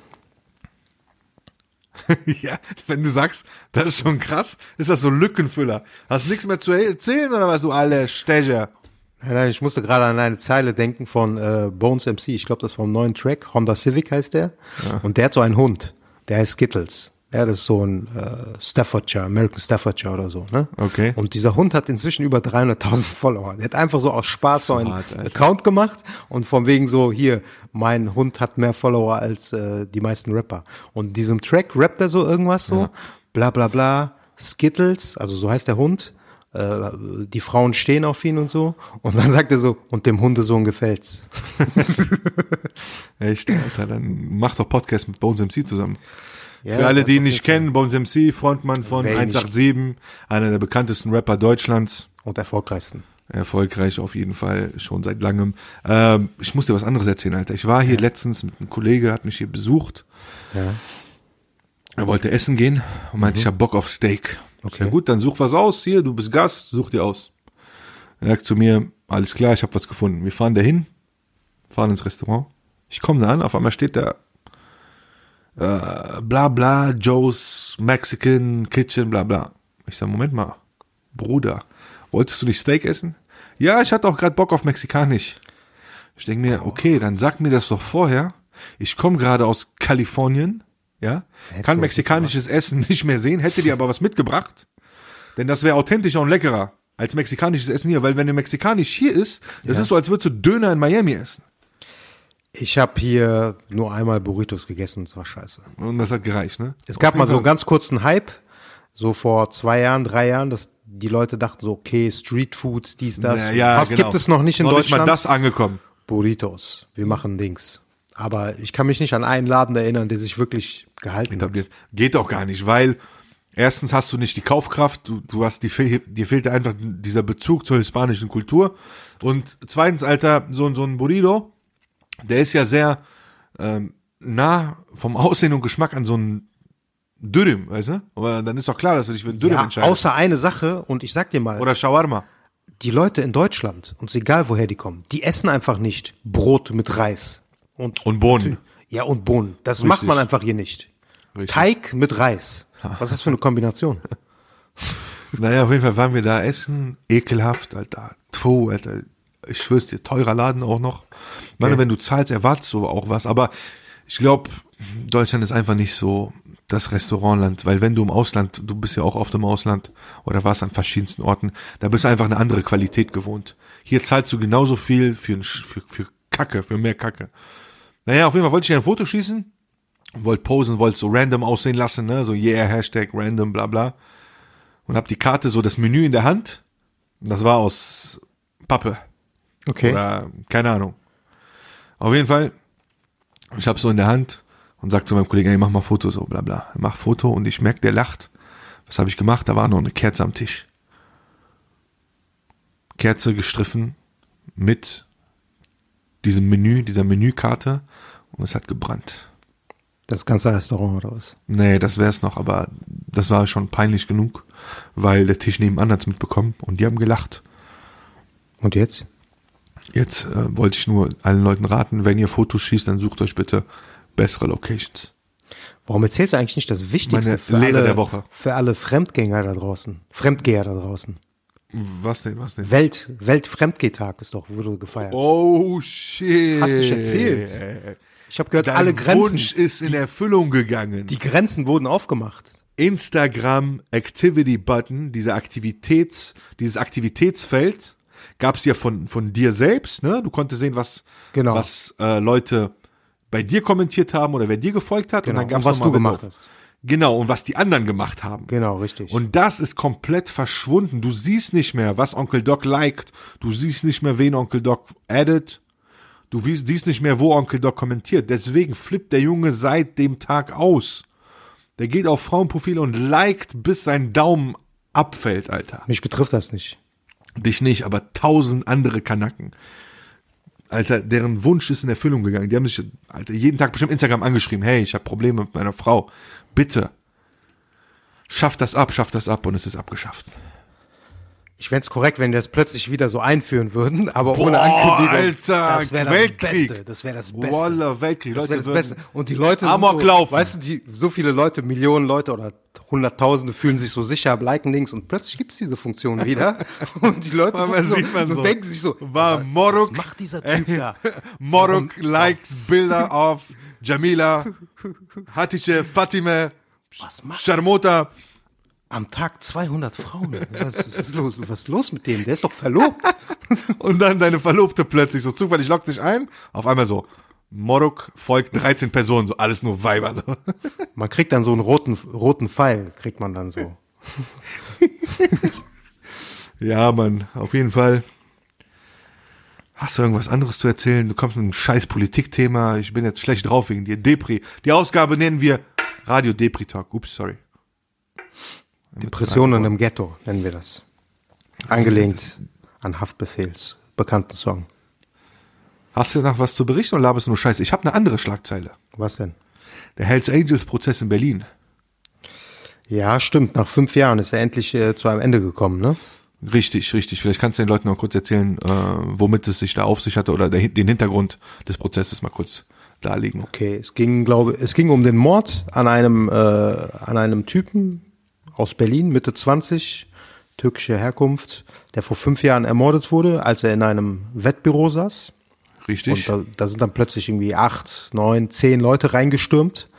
ja, wenn du sagst, das ist schon krass, ist das so ein Lückenfüller. Hast nichts mehr zu erzählen oder was, du alle Stecher? Nein, nein, ich musste gerade an eine Zeile denken von äh, Bones MC. Ich glaube, das ist vom neuen Track. Honda Civic heißt der. Und der hat so einen Hund. Der heißt Skittles. Ja, das ist so ein äh, Staffordshire, American Staffordshire oder so. Ne? Okay. Und dieser Hund hat inzwischen über 300.000 Follower. Der hat einfach so aus Spaß so einen Alter. Account gemacht und von wegen so, hier, mein Hund hat mehr Follower als äh, die meisten Rapper. Und in diesem Track rappt er so irgendwas so, bla bla bla, Skittles, also so heißt der Hund, äh, die Frauen stehen auf ihn und so. Und dann sagt er so, und dem Hundesohn gefällt's. Echt, Alter, dann mach doch Podcast mit Bones MC zusammen. Ja, Für alle, die ihn nicht kennen, Bones MC, Frontmann von Wer ihn nicht- 187, einer der bekanntesten Rapper Deutschlands. Und erfolgreichsten. Erfolgreich auf jeden Fall, schon seit langem. Ähm, ich muss dir was anderes erzählen, Alter. Ich war hier letztens mit einem Kollege, hat mich hier besucht. Ja. Er wollte essen gehen und meinte, ich hab Bock auf Steak. Okay. Na gut, dann such was aus. Hier, du bist Gast, such dir aus. Er sagt zu mir, alles klar, ich habe was gefunden. Wir fahren dahin, fahren ins Restaurant. Ich komme da an, auf einmal steht da äh, bla bla, Joe's Mexican Kitchen, bla bla. Ich sag, Moment mal, Bruder, wolltest du nicht Steak essen? Ja, ich hatte auch gerade Bock auf Mexikanisch. Ich denke mir, okay, dann sag mir das doch vorher. Ich komme gerade aus Kalifornien, ja, Hättest kann mexikanisches Essen nicht mehr sehen, hätte dir aber was mitgebracht. Denn das wäre authentischer und leckerer als mexikanisches Essen hier, weil wenn du mexikanisch hier isst, das ist so, als würdest du Döner in Miami essen. Ich habe hier nur einmal Burritos gegessen und es war scheiße. Und das hat gereicht, ne? Es gab mal so einen ganz kurzen Hype, so vor zwei Jahren, drei Jahren, dass die Leute dachten so, okay, Street Food, dies, das. Ja, ja, Was genau. gibt es noch nicht in noch Deutschland? Nicht mal das angekommen. Burritos. Wir machen Dings. Aber ich kann mich nicht an einen Laden erinnern, der sich wirklich gehalten hat. etabliert. Geht doch gar nicht, weil erstens hast du nicht die Kaufkraft, du, du hast die, dir fehlt einfach dieser Bezug zur hispanischen Kultur. Und zweitens, Alter, so, so ein Burrito, der ist ja sehr ähm, nah vom Aussehen und Geschmack an so einen Dürüm, weißt du? Aber dann ist doch klar, dass du dich für einen Dürüm Ja, entscheidest. außer eine Sache, und ich sag dir mal, Oder Shawarma. die Leute in Deutschland, uns egal woher die kommen, die essen einfach nicht Brot mit Reis. Und, Und Bohnen. ja, und Bohnen. Das macht man einfach hier nicht. Richtig. Teig mit Reis. Was ist das für eine Kombination? Naja, auf jeden Fall waren wir da essen. Ekelhaft, Alter. Tfu, Alter. Ich schwör's dir, teurer Laden auch noch. Ich meine, Okay. wenn du zahlst, erwartest du auch was. Aber ich glaube, Deutschland ist einfach nicht so das Restaurantland, weil wenn du im Ausland, du bist ja auch oft im Ausland oder warst an verschiedensten Orten, da bist du einfach eine andere Qualität gewohnt. Hier zahlst du genauso viel für, für, für Kacke, für mehr Kacke. Naja, auf jeden Fall wollte ich ein Foto schießen, wollte posen, wollte so random aussehen lassen, ne, so yeah, Hashtag random, bla bla und hab die Karte so das Menü in der Hand. Das war aus Pappe Okay. oder keine Ahnung. Auf jeden Fall, ich hab so in der Hand und sag zu meinem Kollegen, ey, mach mal Foto so, bla bla. Er macht Foto und ich merk, der lacht. Was habe ich gemacht? Da war noch eine Kerze am Tisch. Kerze gestriffen mit diesem Menü, dieser Menükarte und es hat gebrannt. Das ganze Restaurant oder was? Nee, das wär's noch, aber das war schon peinlich genug, weil der Tisch nebenan hat's mitbekommen und die haben gelacht. Und jetzt? Jetzt äh, wollte ich nur allen Leuten raten, wenn ihr Fotos schießt, dann sucht euch bitte bessere Locations. Warum erzählst du eigentlich nicht das Wichtigste Meine für Lehre alle, der Woche. für alle Fremdgänger da draußen? Fremdgeher da draußen. Was denn, was denn? Welt, Weltfremdgehtag ist doch, wurde gefeiert. Oh shit. Hast du nicht erzählt? Ich habe gehört, Dein alle Grenzen, Wunsch ist in Erfüllung gegangen. die Grenzen wurden aufgemacht. Instagram Activity Button, dieser Aktivitäts, dieses Aktivitätsfeld, gab's ja von, von dir selbst, ne? Du konntest sehen, was, Genau. was äh, Leute bei dir kommentiert haben oder wer dir gefolgt hat. Genau. Und dann gab's Und was du gemacht auf- hast. Genau, und was die anderen gemacht haben. Genau, richtig. Und das ist komplett verschwunden. Du siehst nicht mehr, was Onkel Doc liked. Du siehst nicht mehr, wen Onkel Doc addet. Du siehst nicht mehr, wo Onkel Doc kommentiert. Deswegen flippt der Junge seit dem Tag aus. Der geht auf Frauenprofile und liked, bis sein Daumen abfällt, Alter. Mich betrifft das nicht. Dich nicht, aber tausend andere Kanacken. Alter, deren Wunsch ist in Erfüllung gegangen. Die haben sich, Alter, jeden Tag bestimmt Instagram angeschrieben. Hey, ich habe Probleme mit meiner Frau. Bitte. Schaff das ab, schaff das ab und es ist abgeschafft. Ich fände es korrekt, wenn die das plötzlich wieder so einführen würden, aber Boah, ohne Ankündigung. Alter, das wäre das Weltkrieg. Beste. Das wäre das Beste. Wallah, Weltkrieg. Das Leute wäre das Beste. Und die Leute Amok sind so, laufen. weißt du, die, so viele Leute, Millionen Leute oder Hunderttausende fühlen sich so sicher, liken links und plötzlich gibt's diese Funktion wieder. Und die Leute gucken so, sieht man so. denken sich so, War was Moruk- macht dieser Typ da? Morok likes Bilder auf Jamila, Hatice, Fatime, Was macht Charmota. Am Tag 200 Frauen? Was ist los? Was ist los mit dem? Der ist doch verlobt. Und dann deine Verlobte plötzlich so zufällig lockt sich ein. Auf einmal so, Morok folgt 13 Personen, so alles nur Weiber. So. Man kriegt dann so einen roten, roten Pfeil, kriegt man dann so. Ja, Mann, auf jeden Fall. Hast du irgendwas anderes zu erzählen? Du kommst mit einem scheiß Politikthema. Ich bin jetzt schlecht drauf wegen dir. Depri. Die Ausgabe nennen wir Radio Depri Talk. Ups, sorry. Depressionen im Ghetto nennen wir das. Angelehnt an Haftbefehls bekannten Song. Hast du noch was zu berichten oder laberst du nur Scheiße? Ich habe eine andere Schlagzeile. Was denn? Der Hells Angels Prozess in Berlin. Ja, stimmt. Nach fünf Jahren ist er endlich äh, zu einem Ende gekommen, ne? Richtig, richtig. Vielleicht kannst du den Leuten noch kurz erzählen, äh, womit es sich da auf sich hatte oder der, den Hintergrund des Prozesses mal kurz darlegen. Okay, es ging, glaube, es ging um den Mord an einem, äh, an einem Typen aus Berlin, Mitte 20, türkischer Herkunft, der vor fünf Jahren ermordet wurde, als er in einem Wettbüro saß. Richtig. Und da, da sind dann plötzlich irgendwie acht, neun, zehn Leute reingestürmt.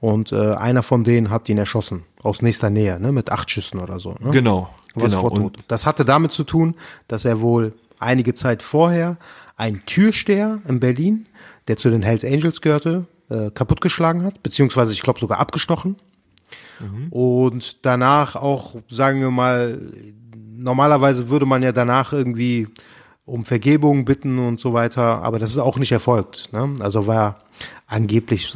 Und äh, einer von denen hat ihn erschossen. Aus nächster Nähe, ne? Mit acht Schüssen oder so. Ne? genau. Genau. Und. Das hatte damit zu tun, dass er wohl einige Zeit vorher einen Türsteher in Berlin, der zu den Hells Angels gehörte, äh, kaputtgeschlagen hat, beziehungsweise ich glaube sogar abgestochen. Und danach auch, sagen wir mal, normalerweise würde man ja danach irgendwie um Vergebung bitten und so weiter, aber das ist auch nicht erfolgt. Ne? Also war angeblich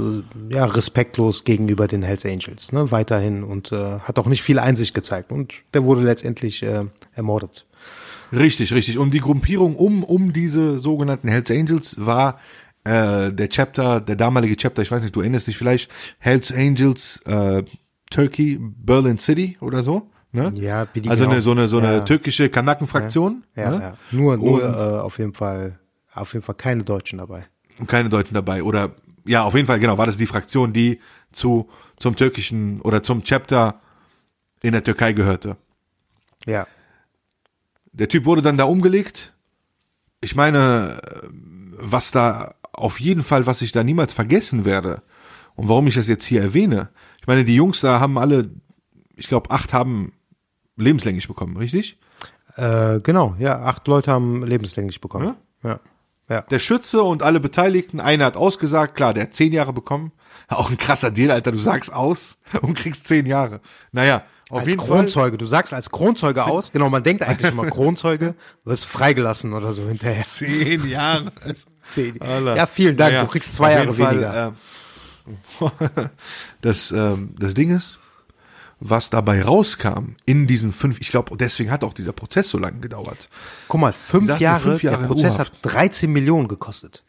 ja respektlos gegenüber den Hells Angels, ne? weiterhin und äh, hat auch nicht viel Einsicht gezeigt und der wurde letztendlich äh, ermordet. Richtig, richtig. Und die Gruppierung um, um diese sogenannten Hells Angels war äh, der Chapter, der damalige Chapter, ich weiß nicht, du erinnerst dich vielleicht, Hells Angels äh, Turkey, Berlin City oder so. Ne? Ja, die also genau- eine, so eine, so eine ja. türkische Kanakenfraktion. Ja, ne? ja. Nur, nur Und- äh, auf jeden Fall, auf jeden Fall keine Deutschen dabei. Und keine Deutschen dabei. Oder ja, auf jeden Fall, genau, war das die Fraktion, die zu zum türkischen oder zum Chapter in der Türkei gehörte. Ja. Der Typ wurde dann da umgelegt. Ich meine, äh, was da auf jeden Fall, was ich da niemals vergessen werde und warum ich das jetzt hier erwähne. Ich meine, die Jungs da haben alle, ich glaube, acht haben lebenslänglich bekommen, richtig? Äh, genau, ja, acht Leute haben lebenslänglich bekommen. Ja. Ja. Der Schütze und alle Beteiligten, einer hat ausgesagt, klar, der hat zehn Jahre bekommen. Auch ein krasser Deal, Alter, du sagst aus und kriegst zehn Jahre. Naja, auf als jeden Fall. Kronzeuge, du sagst als Kronzeuge aus, genau, man denkt eigentlich immer Kronzeuge, wirst freigelassen oder so hinterher. Zehn Jahre. Zehn. Alter. Ja, vielen Dank, Naja, du kriegst zwei Jahre Fall, weniger. ähm, das, ähm, das Ding ist, was dabei rauskam in diesen fünf, ich glaube, deswegen hat auch dieser Prozess so lange gedauert. Guck mal, fünf Jahre, fünf Jahre der Prozess hat 13 Millionen gekostet.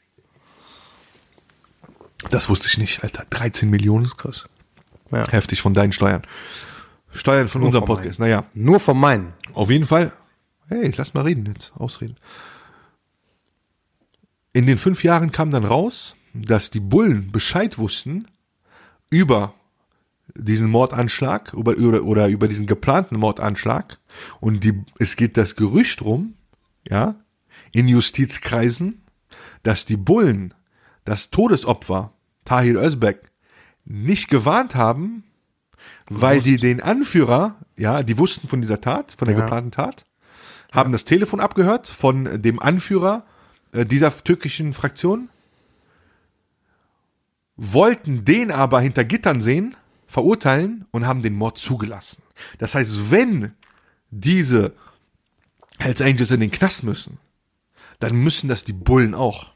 Das wusste ich nicht, Alter. 13 Millionen. Krass. Ja. Heftig von deinen Steuern. Steuern von unserem von Podcast. Naja, Nur von meinen. auf jeden Fall. Hey, lass mal reden jetzt. Ausreden. In den fünf Jahren kam dann raus, dass die Bullen Bescheid wussten über diesen Mordanschlag über, oder, oder über diesen geplanten Mordanschlag. Und die, es geht das Gerücht rum, ja, in Justizkreisen, dass die Bullen das Todesopfer Tahir Özbek nicht gewarnt haben, weil die den Anführer, ja, die wussten von dieser Tat, von der Ja. geplanten Tat, haben das Telefon abgehört von dem Anführer äh, dieser türkischen Fraktion, wollten den aber hinter Gittern sehen, verurteilen und haben den Mord zugelassen. Das heißt, wenn diese Hells Angels in den Knast müssen, dann müssen das die Bullen auch.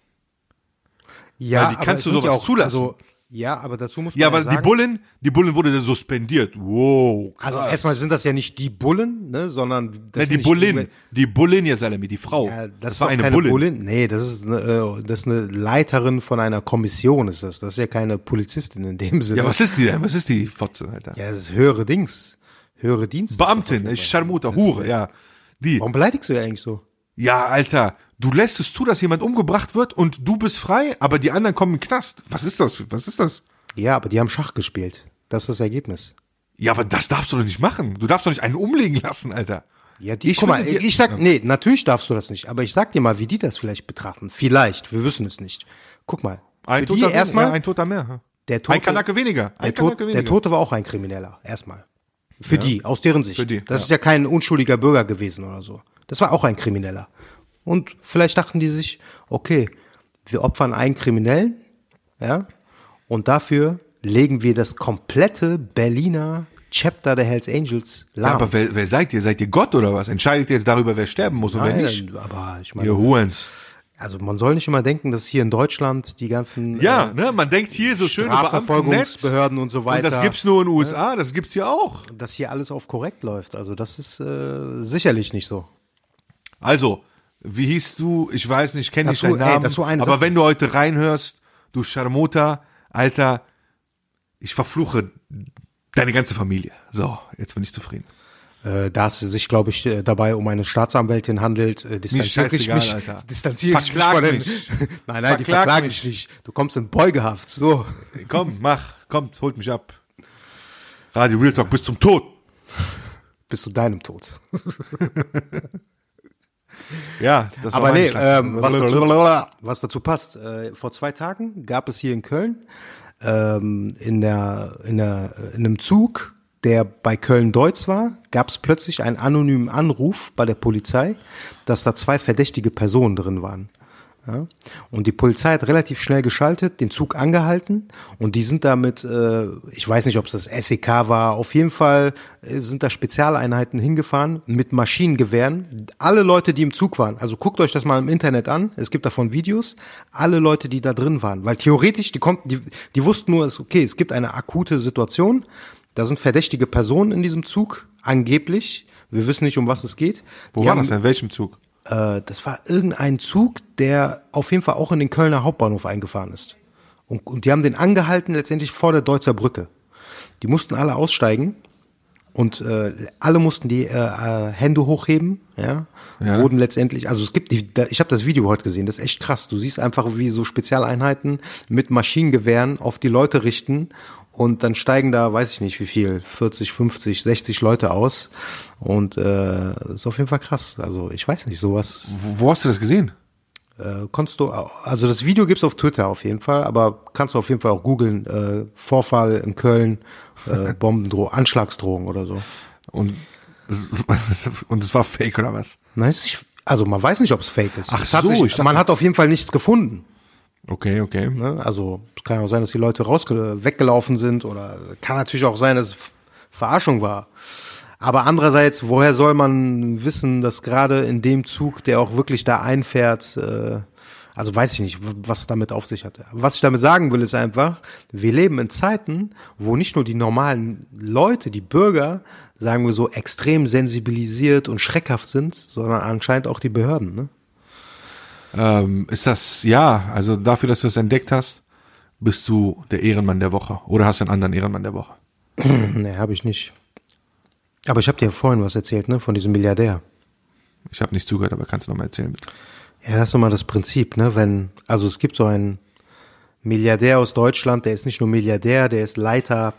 Ja, Weil die kannst du sind ja sowas zulassen. Also, ja, aber dazu muss man Ja, ja, aber sagen, die Bullen, die Bullen wurde suspendiert. Wow. Krass. Also erstmal sind das ja nicht die Bullen, ne, sondern das Ne, die Bullin, die Bullin, ja Salami, die Frau. Ja, das, das ist war eine keine Bullin. Bullin. Nee, das ist, eine, äh, das ist eine Leiterin von einer Kommission, ist das. Das ist ja keine Polizistin in dem Sinne. Ja, was ist die denn? Was ist die Fotze, Alter? Ja, das ist höhere Dings. Höhere Dienst. Beamtin, ich Scharmuter, Hure, ja. Die. Warum beleidigst du die eigentlich so? Ja, Alter, du lässt es zu, dass jemand umgebracht wird und du bist frei, aber die anderen kommen in den Knast. Was ist das? Was ist das? Ja, aber die haben Schach gespielt. Das ist das Ergebnis. Ja, aber das darfst du doch nicht machen. Du darfst doch nicht einen umlegen lassen, Alter. Ja, die, Ich guck mal, die- ich sag, nee, natürlich darfst du das nicht, aber ich sag dir mal, wie die das vielleicht betrachten. Vielleicht, wir wissen es nicht. Guck mal, Ein für die Toter weniger, erstmal, ja, ein Toter mehr. der Tote, ein Kanake weniger. der, Ein Tod, Kanake weniger. der Tote war auch ein Krimineller, erstmal. Für die, aus deren Sicht. Für die, das ja. ist ja kein unschuldiger Bürger gewesen oder so. Das war auch ein Krimineller. Und vielleicht dachten die sich, okay, wir opfern einen Kriminellen, ja, und dafür legen wir das komplette Berliner Chapter der Hells Angels Ja, lahm. aber wer, wer seid ihr? Seid ihr Gott oder was? Entscheidet ihr jetzt darüber, wer sterben muss und wer Nein, nicht? aber ich meine, Ihr Huens. Also man soll nicht immer denken, dass hier in Deutschland die ganzen Ja, äh, ne, man denkt hier so schön. Strafverfolgungsbehörden und so weiter, Und das gibt's nur in den USA, das gibt's hier auch. dass hier alles auf korrekt läuft. Also das ist äh, sicherlich nicht so. Also, wie hieß du? Ich weiß nicht, kenne nicht Dazu- deinen ey, Namen. eine aber Sache. wenn du heute reinhörst, du Charmota, Alter, ich verfluche deine ganze Familie. So, jetzt bin ich zufrieden. Äh, da es sich, glaube ich, äh, dabei um eine Staatsanwältin handelt, äh, distanziere ich mich, Alter. distanziere ich mich von den, mich. nein, nein, die Verklag verklagen mich. nicht. Du kommst in Beugehaft, so. Komm, mach, kommt, holt mich ab. Radio Real Talk bis zum Tod. bis zu deinem Tod. Ja, das Aber nee, ähm, was, dazu, was dazu passt. Äh, vor zwei Tagen gab es hier in Köln ähm, in, der, in, der, in einem Zug, der bei Köln-Deutz war, gab es plötzlich einen anonymen Anruf bei der Polizei, dass da zwei verdächtige Personen drin waren. Ja? Und die Polizei hat relativ schnell geschaltet, den Zug angehalten und die sind damit, äh, ich weiß nicht, ob es das SEK war, auf jeden Fall äh, sind da Spezialeinheiten hingefahren mit Maschinengewehren. Alle Leute, die im Zug waren, also guckt euch das mal im Internet an, es gibt davon Videos, alle Leute, die da drin waren, weil theoretisch, die, konnten, die, die wussten nur, es- okay, es gibt eine akute Situation, da sind verdächtige Personen in diesem Zug, angeblich, wir wissen nicht, um was es geht. Wo Die war haben- das denn? In welchem Zug? Äh, das war irgendein Zug, der auf jeden Fall auch in den Kölner Hauptbahnhof eingefahren ist. Und, und die haben den angehalten letztendlich vor der Deutzer Brücke. Die mussten alle aussteigen und äh, alle mussten die äh, äh, Hände hochheben, ja? Ja. wurden letztendlich, also es gibt, die, da, ich habe das Video heute gesehen, das ist echt krass. Du siehst einfach, wie so Spezialeinheiten mit Maschinengewehren auf die Leute richten und dann steigen da, weiß ich nicht wie viel, 40, 50, 60 Leute aus und äh, ist auf jeden Fall krass. Also ich weiß nicht, sowas Wo, wo hast du das gesehen? äh, kannst du, also das Video gibt's auf Twitter auf jeden Fall, aber kannst du auf jeden Fall auch googeln, äh, Vorfall in Köln, äh, Bombendrohung, Anschlagsdrohung oder so. Und, und es war fake oder was? Nein, es ist nicht, also man weiß nicht, ob es fake ist. Ach Es hat so, sich, ich dachte- man hat auf jeden Fall nichts gefunden. Okay, okay. Ne? Also es kann auch sein, dass die Leute rausge weggelaufen sind oder kann natürlich auch sein, dass es Verarschung war. Aber andererseits, woher soll man wissen, dass gerade in dem Zug, der auch wirklich da einfährt, äh, also weiß ich nicht, was damit auf sich hatte. Was ich damit sagen will, ist einfach, wir leben in Zeiten, wo nicht nur die normalen Leute, die Bürger, sagen wir so, extrem sensibilisiert und schreckhaft sind, sondern anscheinend auch die Behörden. Ne? Ähm, ist das, ja, also dafür, dass du es entdeckt hast, bist du der Ehrenmann der Woche. Oder hast du einen anderen Ehrenmann der Woche? Nee, habe ich nicht. Aber ich habe dir vorhin was erzählt, ne, von diesem Milliardär. Ich habe nicht zugehört, aber kannst du noch mal erzählen, bitte? Ja, das ist nochmal das Prinzip, ne, wenn, also es gibt so einen Milliardär aus Deutschland, der ist nicht nur Milliardär, der ist Leiter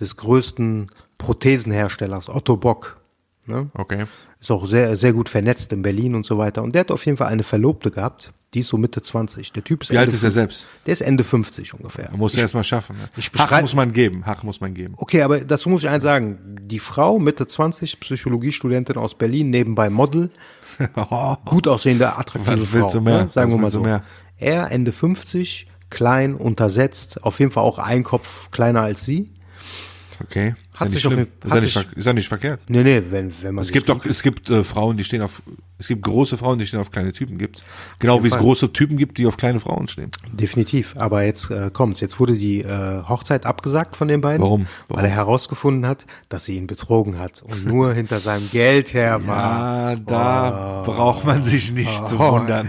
des größten Prothesenherstellers, Otto Bock. Ne? Okay. Ist auch sehr, sehr gut vernetzt in Berlin und so weiter. Und der hat auf jeden Fall eine Verlobte gehabt, die ist so Mitte 20. Der Typ ist Wie alt Ende ist er selbst? Der ist Ende 50 ungefähr. Man muss ja erst mal schaffen. Ne? ich Hach muss man geben. Hach muss man geben. Okay, aber dazu muss ich eins sagen. Die Frau, Mitte 20, Psychologiestudentin aus Berlin, nebenbei Model, gut aussehende, attraktive Was Frau. du mehr? Ne? Sagen wir Was mal willst du so. mehr? Er, Ende 50, klein, untersetzt, auf jeden Fall auch ein Kopf kleiner als sie. Okay. Ist Hat ja nicht sich auf schlimm. Ist ja nicht, ist ja nicht verkehrt. Nee, nee, wenn, wenn man Es gibt doch, es gibt äh, Frauen, die stehen auf, es gibt große Frauen, die stehen auf kleine Typen gibt. Genau wie es große Typen gibt, die auf kleine Frauen stehen. Definitiv. Aber jetzt äh, kommt's. Jetzt wurde die äh, Hochzeit abgesagt von den beiden. Warum? Warum? Weil er herausgefunden hat, dass sie ihn betrogen hat und nur hinter seinem Geld her war. Ah, da braucht man sich nicht zu Oh. wundern.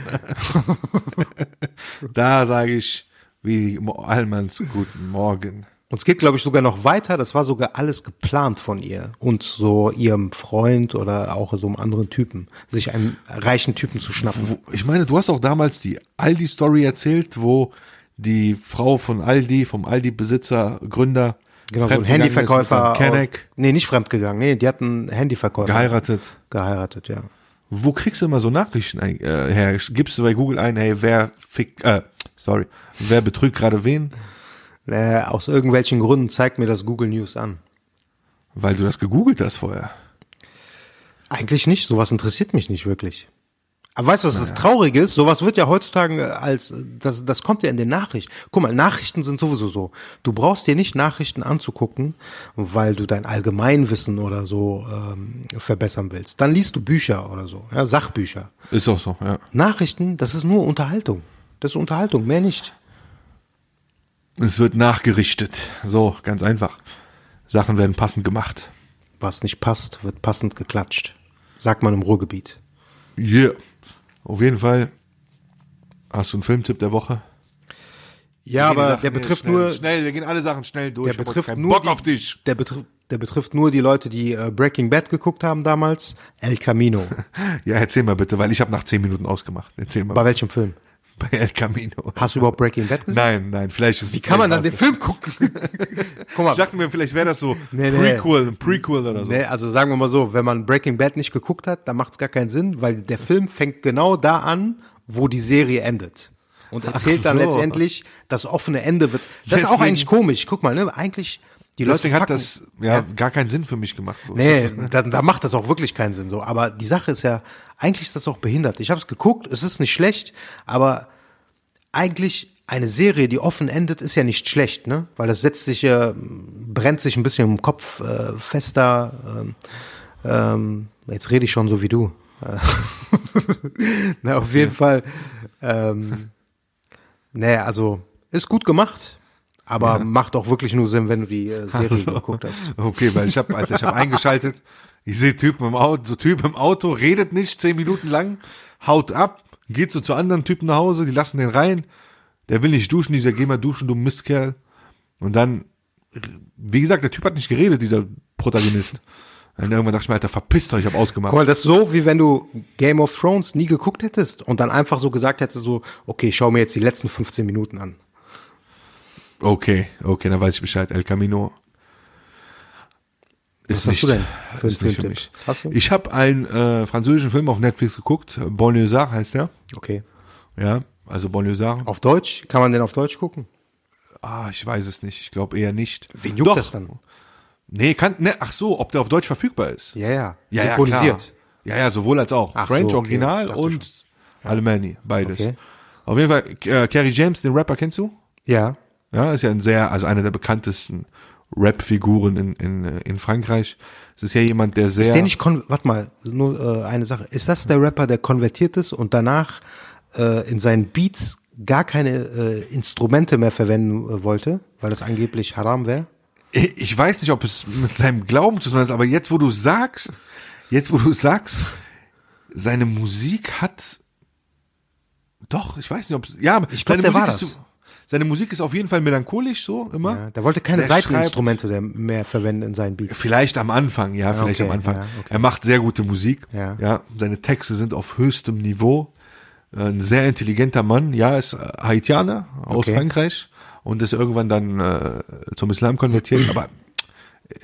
da sage ich, wie Allmanns guten Morgen. Und es geht, glaube ich, sogar noch weiter. Das war sogar alles geplant von ihr und so ihrem Freund oder auch so einem anderen Typen, sich einen reichen Typen zu schnappen. Ich meine, du hast auch damals die Aldi-Story erzählt, wo die Frau von Aldi, vom Aldi-Besitzer, Gründer, Genau, so ein Handyverkäufer. Kenneck, Nee, nicht fremdgegangen. Nee, die hatten einen Handyverkäufer. geheiratet. Geheiratet, ja. Wo kriegst du immer so Nachrichten ein- äh, her? Gibst du bei Google ein, hey, wer fick, äh, sorry, wer betrügt gerade wen? Äh, aus irgendwelchen Gründen zeigt mir das Google News an. Weil du das gegoogelt hast vorher. Eigentlich nicht. Sowas interessiert mich nicht wirklich. Aber weißt du, was das Traurige ist? Sowas wird ja heutzutage als, das, das kommt ja in den Nachrichten. Guck mal, Nachrichten sind sowieso so. Du brauchst dir nicht Nachrichten anzugucken, weil du dein Allgemeinwissen oder so ähm, verbessern willst. Dann liest du Bücher oder so, ja, Sachbücher. Ist auch so, ja. Nachrichten, das ist nur Unterhaltung. Das ist Unterhaltung, mehr nicht. Es wird nachgerichtet. So, ganz einfach. Sachen werden passend gemacht. Was nicht passt, wird passend geklatscht. Sagt man im Ruhrgebiet. Yeah. Auf jeden Fall. Hast du einen Filmtipp der Woche? Ja, aber Sachen der betrifft schnell, nur, Schnell, wir gehen alle Sachen schnell durch. der betrifft nur Bock die, auf dich. Der betrifft, der betrifft nur die Leute, die äh, Breaking Bad geguckt haben damals. El Camino. Ja, erzähl mal bitte, weil ich habe nach zehn Minuten ausgemacht. Erzähl mal. Bei welchem Film? Bei El Camino. Hast du überhaupt Breaking Bad gesehen? Nein, nein, vielleicht ist Wie kann man dann den Film gucken? Guck mal, Ich dachte mir, vielleicht wäre das so Nee, nee. Prequel, ein Prequel oder so. Nee, also sagen wir mal so, wenn man Breaking Bad nicht geguckt hat, dann macht es gar keinen Sinn, weil der Film fängt genau da an, wo die Serie endet. Und erzählt dann so. letztendlich, das offene Ende wird. Das ist auch Deswegen- eigentlich komisch. Guck mal, ne? Eigentlich, die Leute Deswegen hat fucken- das ja, gar keinen Sinn für mich gemacht. So. Nee, da, da macht das auch wirklich keinen Sinn so. Aber die Sache ist ja, eigentlich ist das auch behindert. Ich habe es geguckt, es ist nicht schlecht, aber eigentlich eine Serie, die offen endet, ist ja nicht schlecht, ne? Weil das setzt sich, äh, brennt sich ein bisschen im Kopf äh, fester. Ähm, ähm, jetzt rede ich schon so wie du. Na, auf jeden Fall. Ähm, nee, also ist gut gemacht, aber macht auch wirklich nur Sinn, wenn du die äh, Serie Also, geguckt hast. Okay, weil ich habe Alter, ich habe eingeschaltet, ich sehe Typen im Auto, so Typ im Auto, redet nicht zehn Minuten lang, haut ab, geht so zu anderen Typen nach Hause, die lassen den rein, der will nicht duschen, dieser geh mal duschen, du Mistkerl. Und dann, wie gesagt, der Typ hat nicht geredet, dieser Protagonist. Und irgendwann dachte ich mir, Alter, verpisst euch, ich habe ausgemacht. Guck mal, das ist so, wie wenn du Game of Thrones nie geguckt hättest und dann einfach so gesagt hättest, so, okay, ich schau mir jetzt die letzten 15 Minuten an. Okay, okay, dann weiß ich Bescheid. El Camino ist Was hast nicht, du denn für einen nicht für Filmtipp? mich. Hast du? Ich habe einen äh, französischen Film auf Netflix geguckt, Bonlieu heißt der. Okay. Ja, also Bonlieu Auf Deutsch? Kann man den auf Deutsch gucken? Ah, ich weiß es nicht. Ich glaube eher nicht. Wen juckt Doch. das dann? Nee, kann, ne, ach so, ob der auf Deutsch verfügbar ist. Ja, ja. Ja, ja, Synchronisiert. klar. Ja, ja, sowohl als auch. Ach French so, okay. Original und Alemanni, beides. Okay. Auf jeden Fall, äh, Kerry James, den Rapper kennst du? ja. Ja, ist ja ein sehr, also einer der bekanntesten Rap-Figuren in, in, äh, in Frankreich. Es ist ja jemand, der sehr. Ist der nicht, kon warte mal, nur äh, eine Sache. Ist das der Rapper, der konvertiert ist und danach äh, in seinen Beats gar keine äh, Instrumente mehr verwenden äh, wollte, weil das angeblich haram wäre? Ich weiß nicht, ob es mit seinem Glauben zu tun hat, aber jetzt, wo du sagst, jetzt, wo du sagst, seine Musik hat, doch, ich weiß nicht, ob es, ja, Ich glaub, seine der Musik war das. so, seine Musik ist auf jeden Fall melancholisch, so, immer. Ja, der wollte keine Der Seiteninstrumente mehr verwenden in seinen Beats. Vielleicht am Anfang, ja, vielleicht okay, am Anfang. ja, okay. Er macht sehr gute Musik. Ja. ja. Seine Texte sind auf höchstem Niveau. Ein sehr intelligenter Mann, ja, ist äh, Haitianer aus Okay. Frankreich und ist irgendwann dann äh, zum Islam konvertiert, aber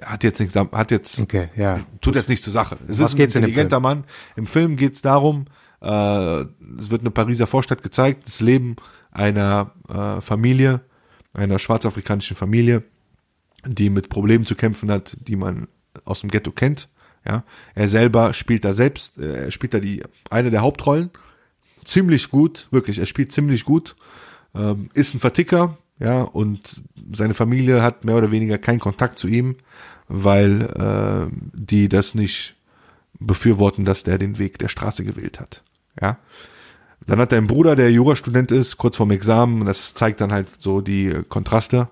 hat jetzt nichts, hat jetzt Okay, ja. tut jetzt nichts zur Sache. Es Was ist ein geht's in intelligenter Mann. Im Film geht's darum, äh, es wird eine Pariser Vorstadt gezeigt, das Leben einer äh, Familie, einer schwarzafrikanischen Familie, die mit Problemen zu kämpfen hat, die man aus dem Ghetto kennt. Ja, er selber spielt da selbst, äh, er spielt da die eine der Hauptrollen, ziemlich gut, wirklich. Er spielt ziemlich gut, ähm, ist ein Verticker, ja, und seine Familie hat mehr oder weniger keinen Kontakt zu ihm, weil äh, die das nicht befürworten, dass der den Weg der Straße gewählt hat. Ja. Dann hat er einen Bruder, der Jurastudent ist, kurz vorm Examen. Das zeigt dann halt so die äh, Kontraste.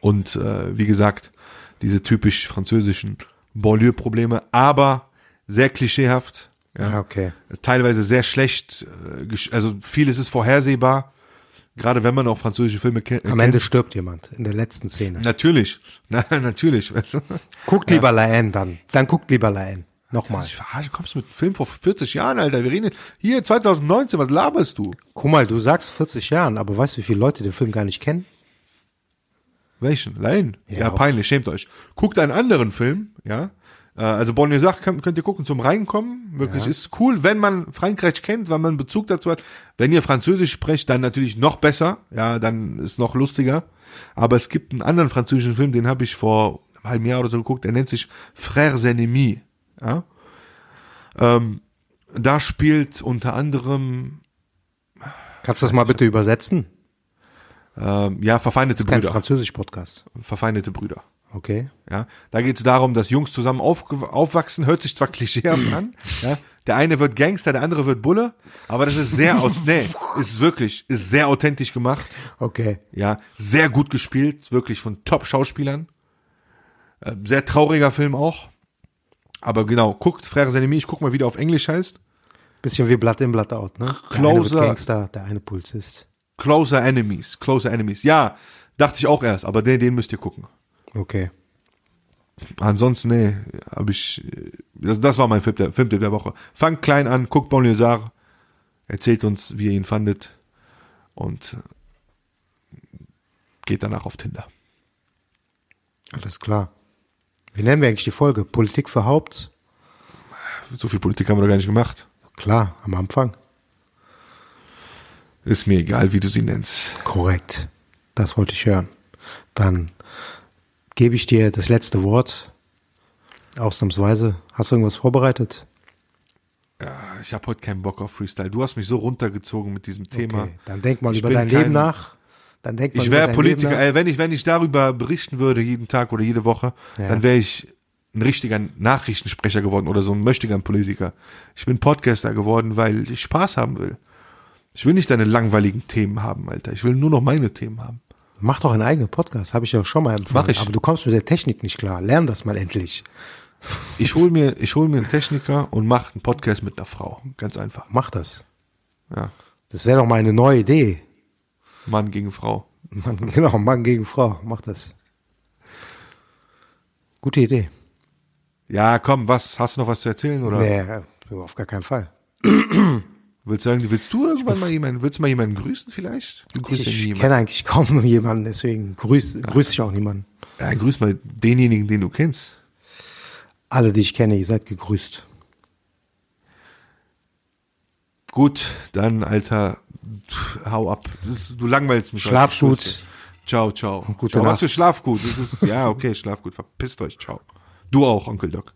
Und äh, wie gesagt, diese typisch französischen Banlieue-Probleme, aber sehr klischeehaft. Ja, Ja. okay. Teilweise sehr schlecht, äh, also vieles ist vorhersehbar. Gerade wenn man auch französische Filme kennt. Am Ende stirbt jemand in der letzten Szene. Natürlich, na, natürlich. Weißt du? Guckt lieber Laen dann. Dann guckt lieber Laen. Nochmal. Ich verarsche, kommst du mit einem Film vor 40 Jahren, Alter. Wir reden hier 2019, was laberst du? Guck mal, du sagst 40 Jahren, aber weißt du, wie viele Leute den Film gar nicht kennen? Welchen? Laien? Ja, Ja. peinlich, schämt euch. Guckt einen anderen Film, ja. Äh, Also Bonnie sagt, könnt, ihr gucken zum Reinkommen. Wirklich ist cool, wenn man Frankreich kennt, wenn man Bezug dazu hat. Wenn ihr Französisch sprecht, dann natürlich noch besser. Ja, dann ist noch lustiger. Aber es gibt einen anderen französischen Film, den habe ich vor einem halben Jahr oder so geguckt. Der nennt sich Frères Ennemis. Ja. Ähm, da spielt unter anderem Kannst du das mal bitte übersetzen? ähm, ja verfeindete Kein Brüder. Französisch-Podcast. Verfeindete Brüder. Okay. Ja, da geht es darum, dass Jungs zusammen aufge- aufwachsen, hört sich zwar klischeehaft an, ja, der eine wird Gangster, der andere wird Bulle, aber das ist sehr, nee, ist wirklich, ist sehr authentisch gemacht, Okay. ja, sehr gut gespielt, wirklich von Top-Schauspielern, äh, sehr trauriger Film auch, aber genau, guckt Frères Ennemis, ich guck mal, wie der auf Englisch heißt, Bisschen wie Blood in, Blood out, ne? Der Closer. Gangster, der eine Polizist. Closer Enemies, Closer Enemies, ja, dachte ich auch erst, aber den, den müsst ihr gucken. Okay. Ansonsten, nee, habe ich, das, das war mein Film der, Filmtipp der Woche. Fangt klein an, guckt Banlieusard, Erzählt uns, wie ihr ihn fandet. Und geht danach auf Tinder. Alles klar. Wie nennen wir eigentlich die Folge? Politik für Haupt? So viel Politik haben wir doch gar nicht gemacht. Klar, am Anfang. Ist mir egal, wie du sie nennst. Korrekt. Das wollte ich hören. Dann gebe ich dir das letzte Wort. Ausnahmsweise. Hast du irgendwas vorbereitet? Ja, ich habe heute keinen Bock auf Freestyle. Du hast mich so runtergezogen mit diesem Thema. Okay, dann denk mal Ich über dein Leben nach. Dann denk mal Ich wäre Politiker, ey, wenn ich, wenn ich darüber berichten würde, jeden Tag oder jede Woche, Ja. dann wäre ich ein richtiger Nachrichtensprecher geworden oder so ein möchtiger Politiker. Ich bin Podcaster geworden, weil ich Spaß haben will. Ich will nicht deine langweiligen Themen haben, Alter. Ich will nur noch meine Themen haben. Mach doch einen eigenen Podcast, habe ich ja schon mal empfohlen. Mach ich. Aber du kommst mit der Technik nicht klar. Lern das mal endlich. Ich hol mir, ich hol mir einen Techniker und mach einen Podcast mit einer Frau. Ganz einfach. Mach das. Ja. Das wäre doch mal eine neue Idee. Mann gegen Frau. Mann, genau, Mann gegen Frau. Mach das. Gute Idee. Ja, komm, was? Hast du noch was zu erzählen oder? Nee, auf gar keinen Fall. Willst du sagen, willst du irgendwann mal jemanden, willst du mal jemanden grüßen vielleicht? Du grüßt Ich jemanden. kenne eigentlich kaum jemanden, deswegen grüße grüß ich auch niemanden. Ja, grüß mal denjenigen, den du kennst. Alle, die ich kenne, ihr seid gegrüßt. Gut, dann, Alter, hau ab. Ist, du langweilst mich. Schlaf heute. Gut. Ciao, ciao. Gute ciao. Was Nacht. für Schlafgut? Das ist, ja, okay, Schlafgut. Verpisst euch. Ciao. Du auch, Onkel Doc.